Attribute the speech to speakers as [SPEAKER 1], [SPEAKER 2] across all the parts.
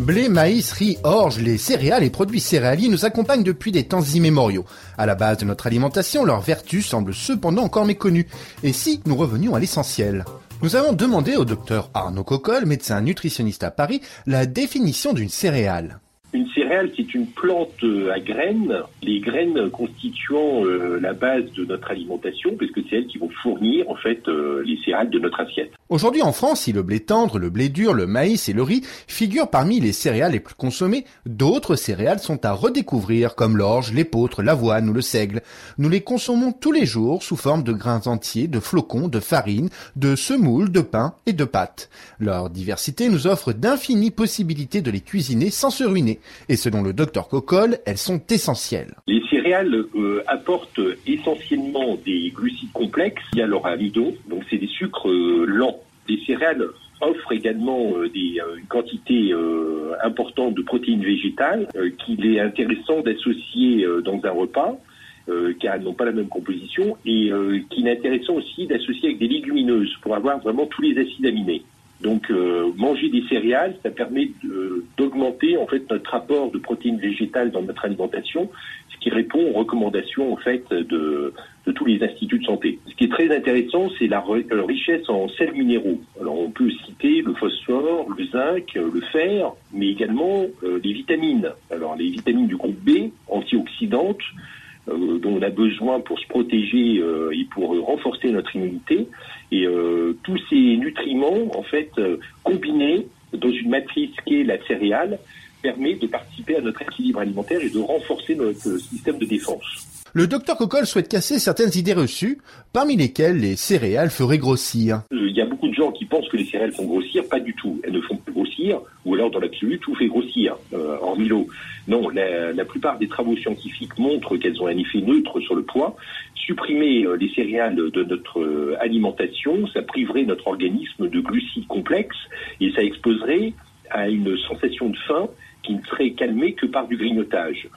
[SPEAKER 1] Blé, maïs, riz, orge, les céréales et produits céréaliers nous accompagnent depuis des temps immémoriaux. À la base de notre alimentation, leurs vertus semblent cependant encore méconnues. Et si nous revenions à l'essentiel? Nous avons demandé au docteur Arnaud Coccol, médecin nutritionniste à Paris, la définition d'une céréale.
[SPEAKER 2] Une céréale, c'est une plante à graines, les graines constituant euh, la base de notre alimentation, puisque c'est elles qui vont fournir en fait euh, les céréales de notre assiette.
[SPEAKER 1] Aujourd'hui en France, si le blé tendre, le blé dur, le maïs et le riz figurent parmi les céréales les plus consommées, d'autres céréales sont à redécouvrir comme l'orge, l'épeautre, l'avoine ou le seigle. Nous les consommons tous les jours sous forme de grains entiers, de flocons, de farine, de semoules, de pain et de pâtes. Leur diversité nous offre d'infinies possibilités de les cuisiner sans se ruiner. Et selon le docteur Coccol, elles sont essentielles.
[SPEAKER 2] Les céréales euh, apportent essentiellement des glucides complexes via leur amidon, donc c'est des sucres euh, lents. Les céréales offrent également euh, une quantité importante de protéines végétales qu'il est intéressant d'associer dans un repas. car elles n'ont pas la même composition, et qu'il est intéressant aussi d'associer avec des légumineuses pour avoir vraiment tous les acides aminés. Donc euh, manger des céréales, ça permet d'augmenter en fait notre apport de protéines végétales dans notre alimentation, ce qui répond aux recommandations en fait de, de tous les instituts de santé. Ce qui est très intéressant, c'est la euh, richesse en sels minéraux. Alors on peut citer le phosphore, le zinc, le fer, mais également euh, les vitamines. Alors les vitamines du groupe B, antioxydantes, euh, dont on a besoin pour se protéger euh, et pour renforcer notre immunité. Et euh, tous ces nutriments, en fait, combinés dans une matrice qui est la céréale, permet de participer à notre équilibre alimentaire et de renforcer notre système de défense.
[SPEAKER 1] Le docteur Coccol souhaite casser certaines idées reçues, parmi lesquelles les céréales feraient grossir.
[SPEAKER 2] Il y a beaucoup de gens qui pensent que les céréales font grossir, pas du tout. Elles ne font pas grossir, ou alors dans l'absolu, tout fait grossir, euh, hormis l'eau. Non, la, la, plupart des travaux scientifiques montrent qu'elles ont un effet neutre sur le poids. Supprimer euh, les céréales de notre euh, alimentation, ça priverait notre organisme de glucides complexes et ça exposerait à une sensation de faim qui ne serait calmée que par du grignotage.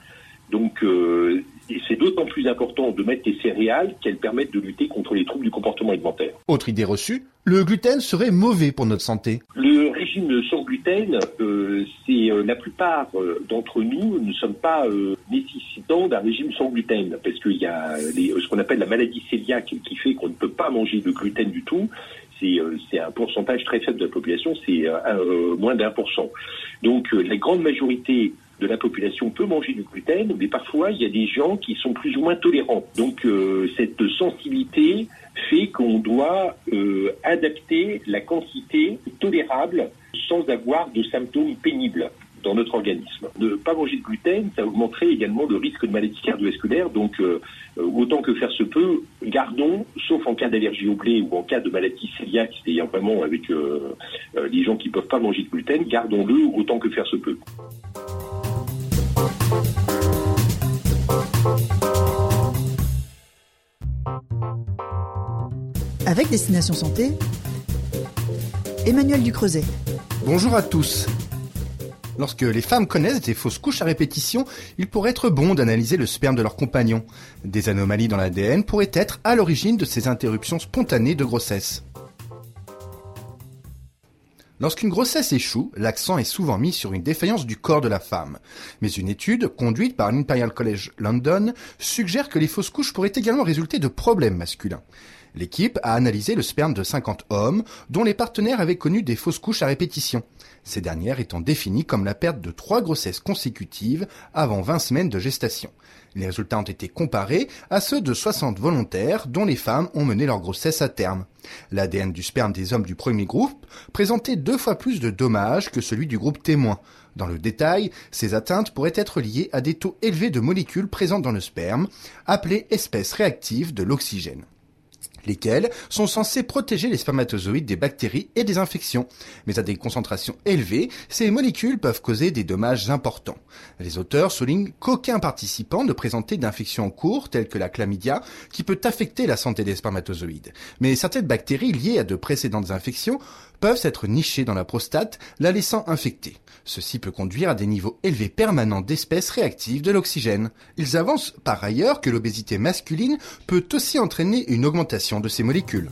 [SPEAKER 2] Donc, euh, c'est d'autant plus important de mettre des céréales qu'elles permettent de lutter contre les troubles du comportement alimentaire.
[SPEAKER 1] Autre idée reçue, le gluten serait mauvais pour notre santé.
[SPEAKER 2] Le régime sans gluten, euh, c'est euh, la plupart euh, d'entre nous ne sommes pas euh, nécessitants d'un régime sans gluten, parce qu'il y a les, ce qu'on appelle la maladie cœliaque qui fait qu'on ne peut pas manger de gluten du tout. C'est, c'est un pourcentage très faible de la population, c'est moins d'un pour cent. Donc la grande majorité de la population peut manger du gluten, mais parfois il y a des gens qui sont plus ou moins tolérants. Donc euh, cette sensibilité fait qu'on doit euh, adapter la quantité tolérable sans avoir de symptômes pénibles dans notre organisme. Ne pas manger de gluten, ça augmenterait également le risque de maladie cardiovasculaire. Donc, euh, autant que faire se peut, gardons, sauf en cas d'allergie au blé ou en cas de maladie cœliaque, c'est-à-dire vraiment avec les gens qui ne peuvent pas manger de gluten, gardons-le autant que faire se peut.
[SPEAKER 3] Avec Destination Santé, Emmanuel Ducreuset.
[SPEAKER 1] Bonjour à tous. Lorsque les femmes connaissent des fausses couches à répétition, il pourrait être bon d'analyser le sperme de leur compagnon. Des anomalies dans l'ADN pourraient être à l'origine de ces interruptions spontanées de grossesse. Lorsqu'une grossesse échoue, l'accent est souvent mis sur une défaillance du corps de la femme. Mais une étude, conduite par l'Imperial College London, suggère que les fausses couches pourraient également résulter de problèmes masculins. L'équipe a analysé le sperme de 50 hommes dont les partenaires avaient connu des fausses couches à répétition. Ces dernières étant définies comme la perte de trois grossesses consécutives avant 20 semaines de gestation. Les résultats ont été comparés à ceux de 60 volontaires dont les femmes ont mené leur grossesse à terme. L'ADN du sperme des hommes du premier groupe présentait deux fois plus de dommages que celui du groupe témoin. Dans le détail, ces atteintes pourraient être liées à des taux élevés de molécules présentes dans le sperme, appelées espèces réactives de l'oxygène lesquels sont censés protéger les spermatozoïdes des bactéries et des infections. Mais à des concentrations élevées, ces molécules peuvent causer des dommages importants. Les auteurs soulignent qu'aucun participant ne présentait d'infection en cours, telle que la chlamydia, qui peut affecter la santé des spermatozoïdes. Mais certaines bactéries liées à de précédentes infections peuvent s'être nichées dans la prostate, la laissant infectée. Ceci peut conduire à des niveaux élevés permanents d'espèces réactives de l'oxygène. Ils avancent par ailleurs que l'obésité masculine peut aussi entraîner une augmentation de ces molécules.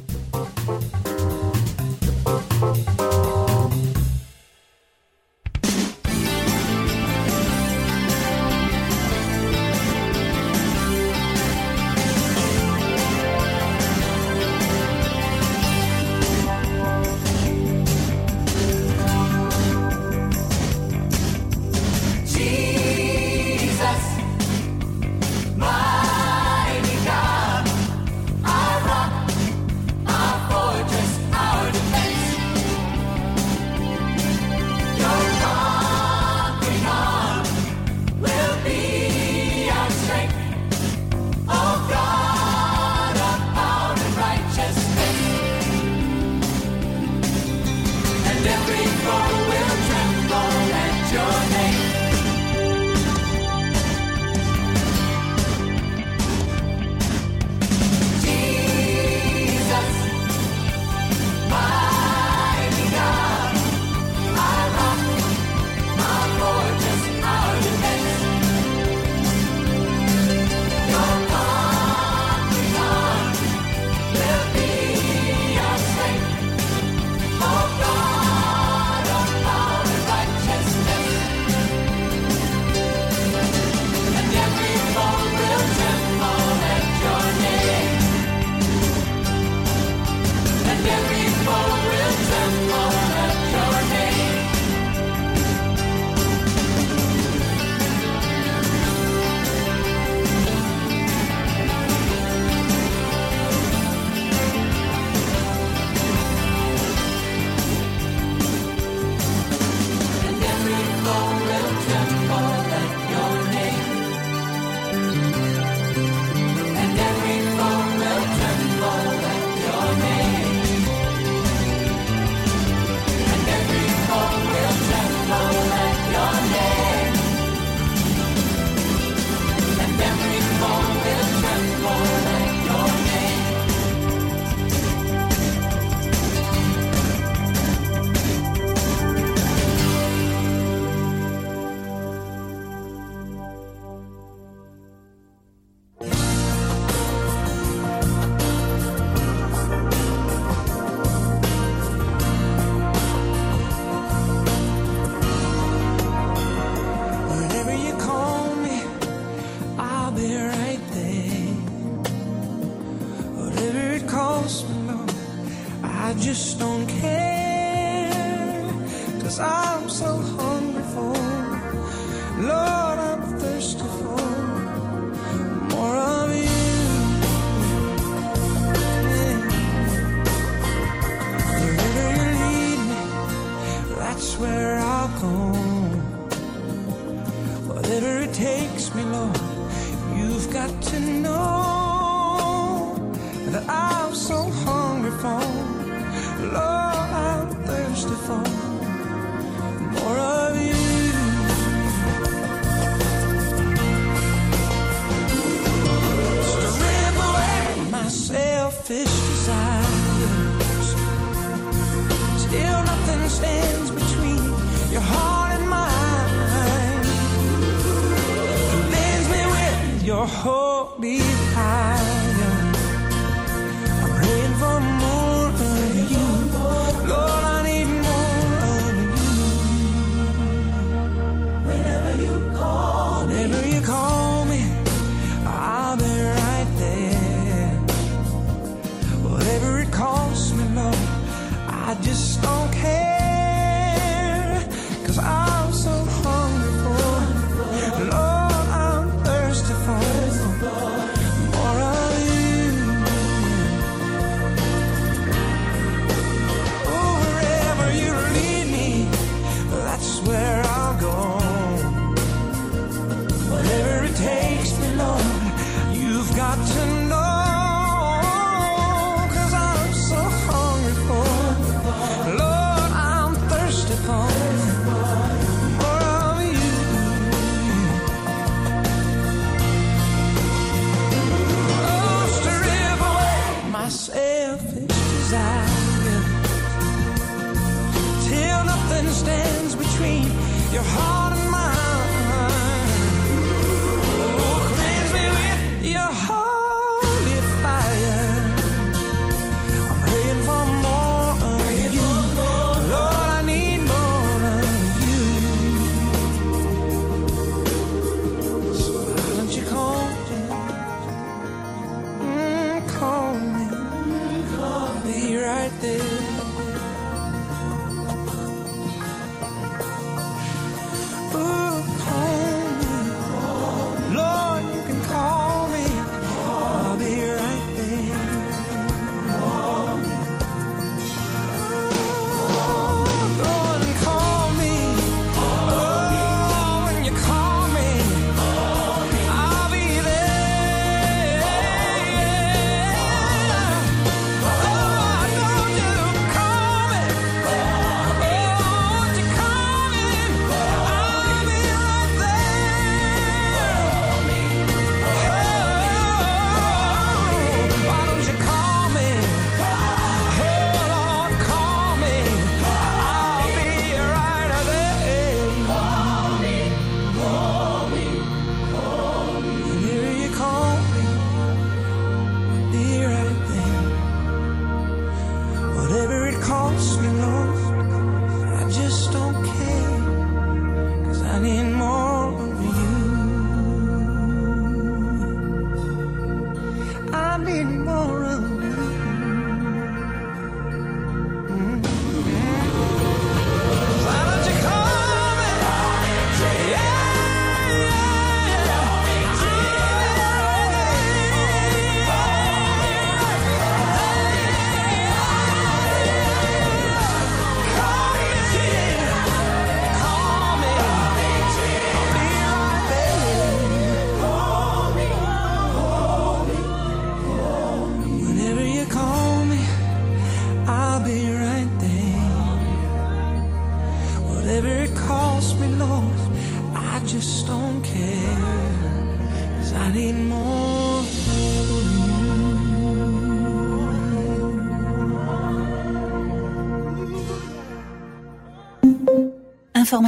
[SPEAKER 1] me, Lord.
[SPEAKER 4] You've got to know that I'm so hungry for, Lord, I'm thirsty for more of you. Strip away my selfish desires. Still nothing stands between your heart. your hope be your heart.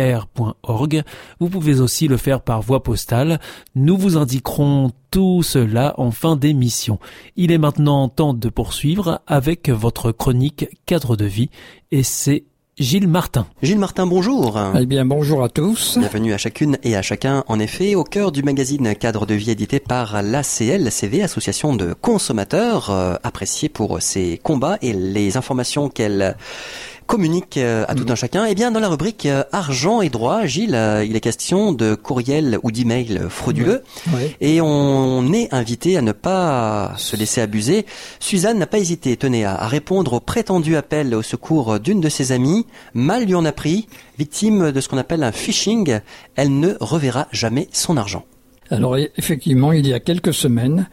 [SPEAKER 5] r.org. Vous pouvez aussi le faire par voie postale. Nous vous indiquerons tout cela en fin d'émission. Il est maintenant temps de poursuivre avec votre chronique cadre de vie et c'est Gilles Martin.
[SPEAKER 6] Gilles Martin, bonjour.
[SPEAKER 7] Eh bien, bonjour à tous.
[SPEAKER 6] Bienvenue à chacune et à chacun. En effet, au cœur du magazine Cadre de vie édité par l'ACLCV, Association de consommateurs, euh, appréciée pour ses combats et les informations qu'elle communique euh, à tout un chacun. Eh bien, dans la rubrique euh, argent et droit, Gilles, euh, il est question de courriel ou d'email frauduleux. Et on est invité à ne pas se laisser abuser. Suzanne n'a pas hésité, tenez, à, répondre au prétendu appel au secours d'une de ses amies. Mal lui en a pris, victime de ce qu'on appelle un phishing. Elle ne reverra jamais son argent.
[SPEAKER 7] Alors effectivement, il y a quelques semaines,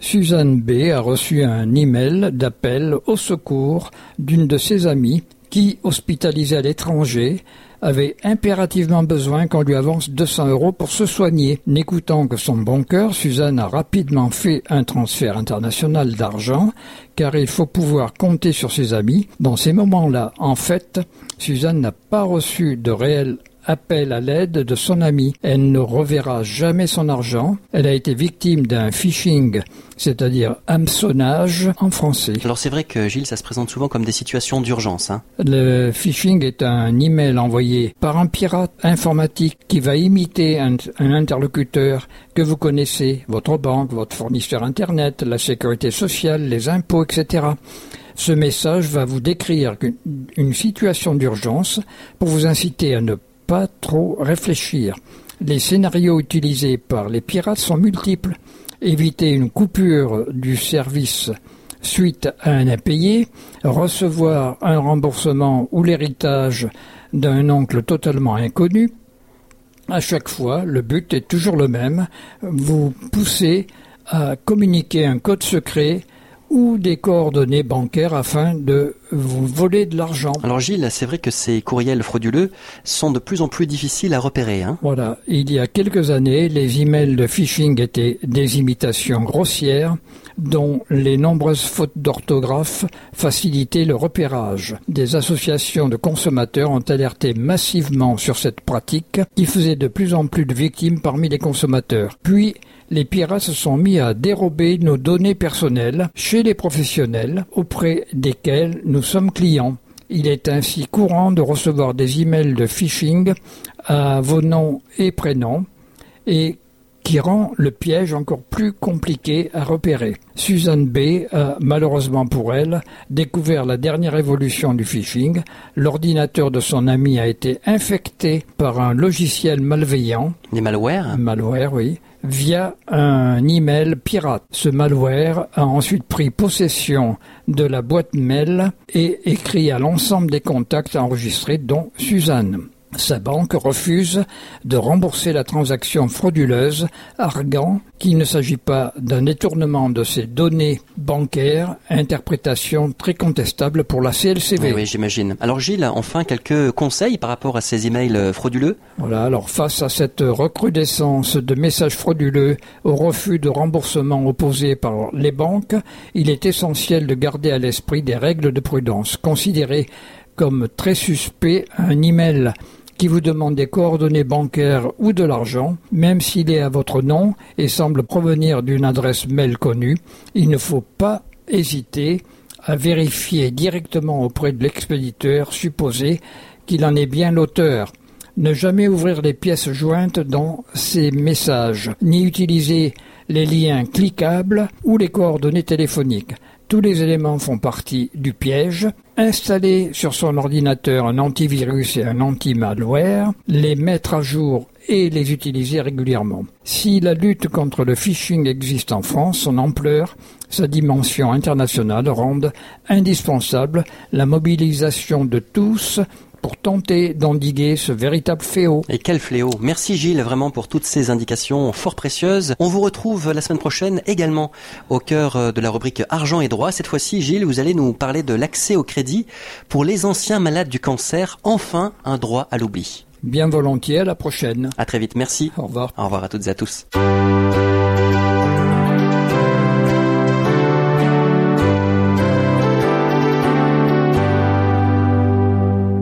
[SPEAKER 7] Suzanne B a reçu un email d'appel au secours d'une de ses amies qui, hospitalisée à l'étranger, avait impérativement besoin qu'on lui avance 200 euros pour se soigner. N'écoutant que son bon cœur, Suzanne a rapidement fait un transfert international d'argent, car il faut pouvoir compter sur ses amis. Dans ces moments-là, en fait, Suzanne n'a pas reçu de réel appel à l'aide de son ami. Elle ne reverra jamais son argent. Elle a été victime d'un phishing, c'est-à-dire hameçonnage en français.
[SPEAKER 6] Alors c'est vrai que Gilles, ça se présente souvent comme des situations d'urgence. Hein.
[SPEAKER 7] Le phishing est un email envoyé par un pirate informatique qui va imiter un, un interlocuteur que vous connaissez, votre banque, votre fournisseur Internet, la sécurité sociale, les impôts, etc. Ce message va vous décrire une situation d'urgence pour vous inciter à ne pas trop réfléchir. Les scénarios utilisés par les pirates sont multiples. Éviter une coupure du service suite à un impayé, recevoir un remboursement ou l'héritage d'un oncle totalement inconnu. À chaque fois, le but est toujours le même, vous pousser à communiquer un code secret ou des coordonnées bancaires afin de vous voler de l'argent.
[SPEAKER 6] Alors Gilles, c'est vrai que ces courriels frauduleux sont de plus en plus difficiles à repérer. Hein
[SPEAKER 7] voilà, il y a quelques années, les emails de phishing étaient des imitations grossières dont les nombreuses fautes d'orthographe facilitaient le repérage. Des associations de consommateurs ont alerté massivement sur cette pratique qui faisait de plus en plus de victimes parmi les consommateurs. Puis, les pirates se sont mis à dérober nos données personnelles chez les professionnels auprès desquels nous sommes clients. Il est ainsi courant de recevoir des emails de phishing à vos noms et prénoms et qui rend le piège encore plus compliqué à repérer. Suzanne B a, malheureusement pour elle, découvert la dernière évolution du phishing. L'ordinateur de son ami a été infecté par un logiciel malveillant.
[SPEAKER 6] Des malwares?
[SPEAKER 7] Malware, oui via un email pirate. Ce malware a ensuite pris possession de la boîte mail et écrit à l'ensemble des contacts enregistrés dont Suzanne. Sa banque refuse de rembourser la transaction frauduleuse, arguant qu'il ne s'agit pas d'un détournement de ses données bancaires, interprétation très contestable pour la CLCV.
[SPEAKER 6] Oui, j'imagine. Alors Gilles, enfin quelques conseils par rapport à ces emails euh, frauduleux?
[SPEAKER 7] Voilà, alors face à cette recrudescence de messages frauduleux, au refus de remboursement opposé par les banques, il est essentiel de garder à l'esprit des règles de prudence. Considérer comme très suspect un email qui vous demande des coordonnées bancaires ou de l'argent, même s'il est à votre nom et semble provenir d'une adresse mail connue, il ne faut pas hésiter à vérifier directement auprès de l'expéditeur supposé qu'il en est bien l'auteur. Ne jamais ouvrir les pièces jointes dans ces messages, ni utiliser les liens cliquables ou les coordonnées téléphoniques. Tous les éléments font partie du piège. Installer sur son ordinateur un antivirus et un anti-malware, les mettre à jour et les utiliser régulièrement. Si la lutte contre le phishing existe en France, son ampleur, sa dimension internationale rendent indispensable la mobilisation de tous pour tenter d'endiguer ce véritable fléau.
[SPEAKER 6] Et quel fléau Merci Gilles vraiment pour toutes ces indications fort précieuses. On vous retrouve la semaine prochaine également au cœur euh, de la rubrique Argent et droit. Cette fois-ci, Gilles, vous allez nous parler de l'accès au crédit pour les anciens malades du cancer. Enfin, un droit à l'oubli.
[SPEAKER 7] Bien volontiers, à la prochaine.
[SPEAKER 6] À très vite, merci.
[SPEAKER 7] Au revoir.
[SPEAKER 6] Au revoir à toutes et à tous.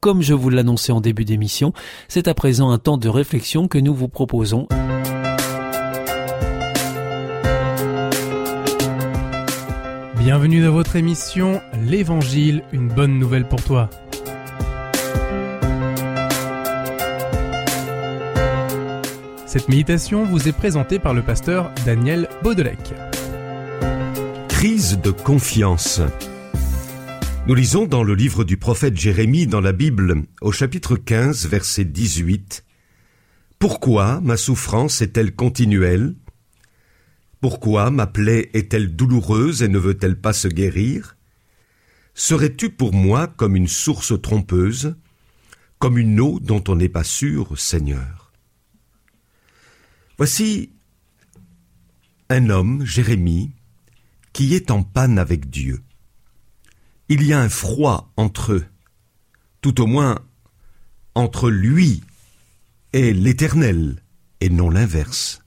[SPEAKER 5] Comme je vous l'annonçais en début d'émission, c'est à présent un temps de réflexion que nous vous proposons.
[SPEAKER 8] Bienvenue dans votre émission L'Évangile, une bonne nouvelle pour toi. Cette méditation vous est présentée par le pasteur Daniel Baudelec.
[SPEAKER 9] Crise de confiance. Nous lisons dans le livre du prophète Jérémie dans la Bible, au chapitre 15, verset 18, Pourquoi ma souffrance est-elle continuelle? Pourquoi ma plaie est-elle douloureuse et ne veut-elle pas se guérir? Serais-tu pour moi comme une source trompeuse, comme une eau dont on n'est pas sûr, Seigneur? Voici un homme, Jérémie, qui est en panne avec Dieu il y a un froid entre eux, tout au moins entre lui et l'Éternel, et non l'inverse.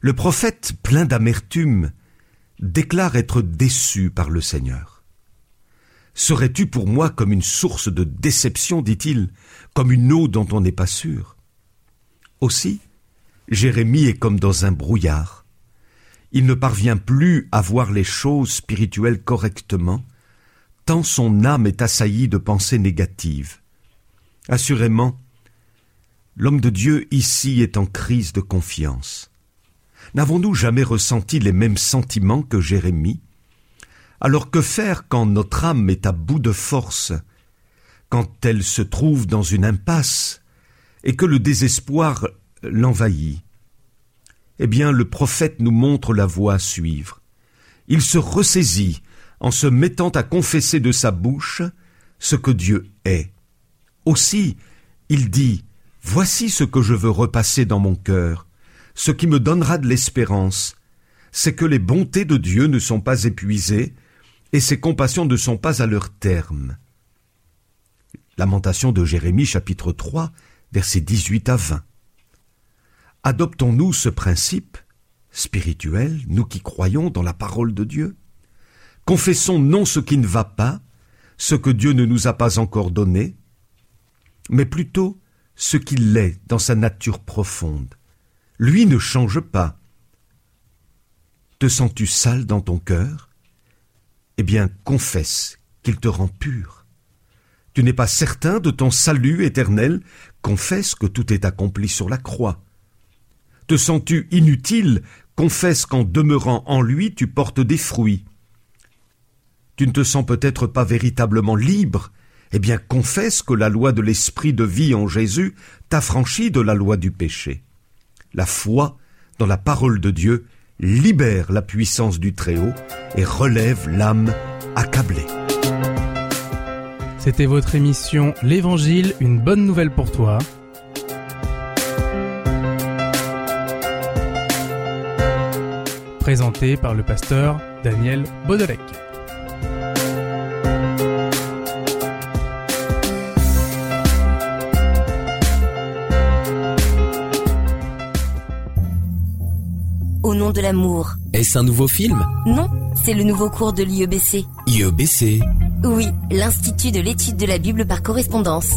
[SPEAKER 9] Le prophète, plein d'amertume, déclare être déçu par le Seigneur. Serais-tu pour moi comme une source de déception, dit-il, comme une eau dont on n'est pas sûr? Aussi, Jérémie est comme dans un brouillard. Il ne parvient plus à voir les choses spirituelles correctement, tant son âme est assaillie de pensées négatives. Assurément, l'homme de Dieu ici est en crise de confiance. N'avons-nous jamais ressenti les mêmes sentiments que Jérémie? Alors que faire quand notre âme est à bout de force, quand elle se trouve dans une impasse, et que le désespoir l'envahit? Eh bien, le prophète nous montre la voie à suivre. Il se ressaisit en se mettant à confesser de sa bouche ce que Dieu est. Aussi, il dit, Voici ce que je veux repasser dans mon cœur, ce qui me donnera de l'espérance, c'est que les bontés de Dieu ne sont pas épuisées, et ses compassions ne sont pas à leur terme. Lamentation de Jérémie chapitre 3, versets 18 à 20. Adoptons-nous ce principe spirituel, nous qui croyons dans la parole de Dieu? Confessons non ce qui ne va pas, ce que Dieu ne nous a pas encore donné, mais plutôt ce qu'il est dans sa nature profonde. Lui ne change pas. Te sens-tu sale dans ton cœur? Eh bien, confesse qu'il te rend pur. Tu n'es pas certain de ton salut éternel Confesse que tout est accompli sur la croix. Te sens-tu inutile Confesse qu'en demeurant en lui tu portes des fruits. Tu ne te sens peut-être pas véritablement libre. Eh bien, confesse que la loi de l'esprit de vie en Jésus t'affranchit de la loi du péché. La foi dans la parole de Dieu libère la puissance du Très-Haut et relève l'âme accablée.
[SPEAKER 8] C'était votre émission L'Évangile, une bonne nouvelle pour toi. Présentée par le pasteur Daniel Baudelec.
[SPEAKER 10] Au nom de l'amour.
[SPEAKER 11] Est-ce un nouveau film?
[SPEAKER 10] Non, c'est le nouveau cours de l'IEBC.
[SPEAKER 11] IEBC
[SPEAKER 10] Oui, l'Institut de l'étude de la Bible par correspondance.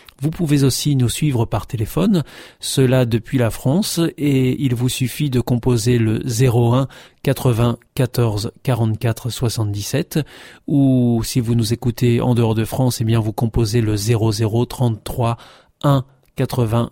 [SPEAKER 5] Vous pouvez aussi nous suivre par téléphone, cela depuis la France, et il vous suffit de composer le 01 80 14 44 77, ou si vous nous écoutez en dehors de France, eh bien vous composez le 00 33 1 80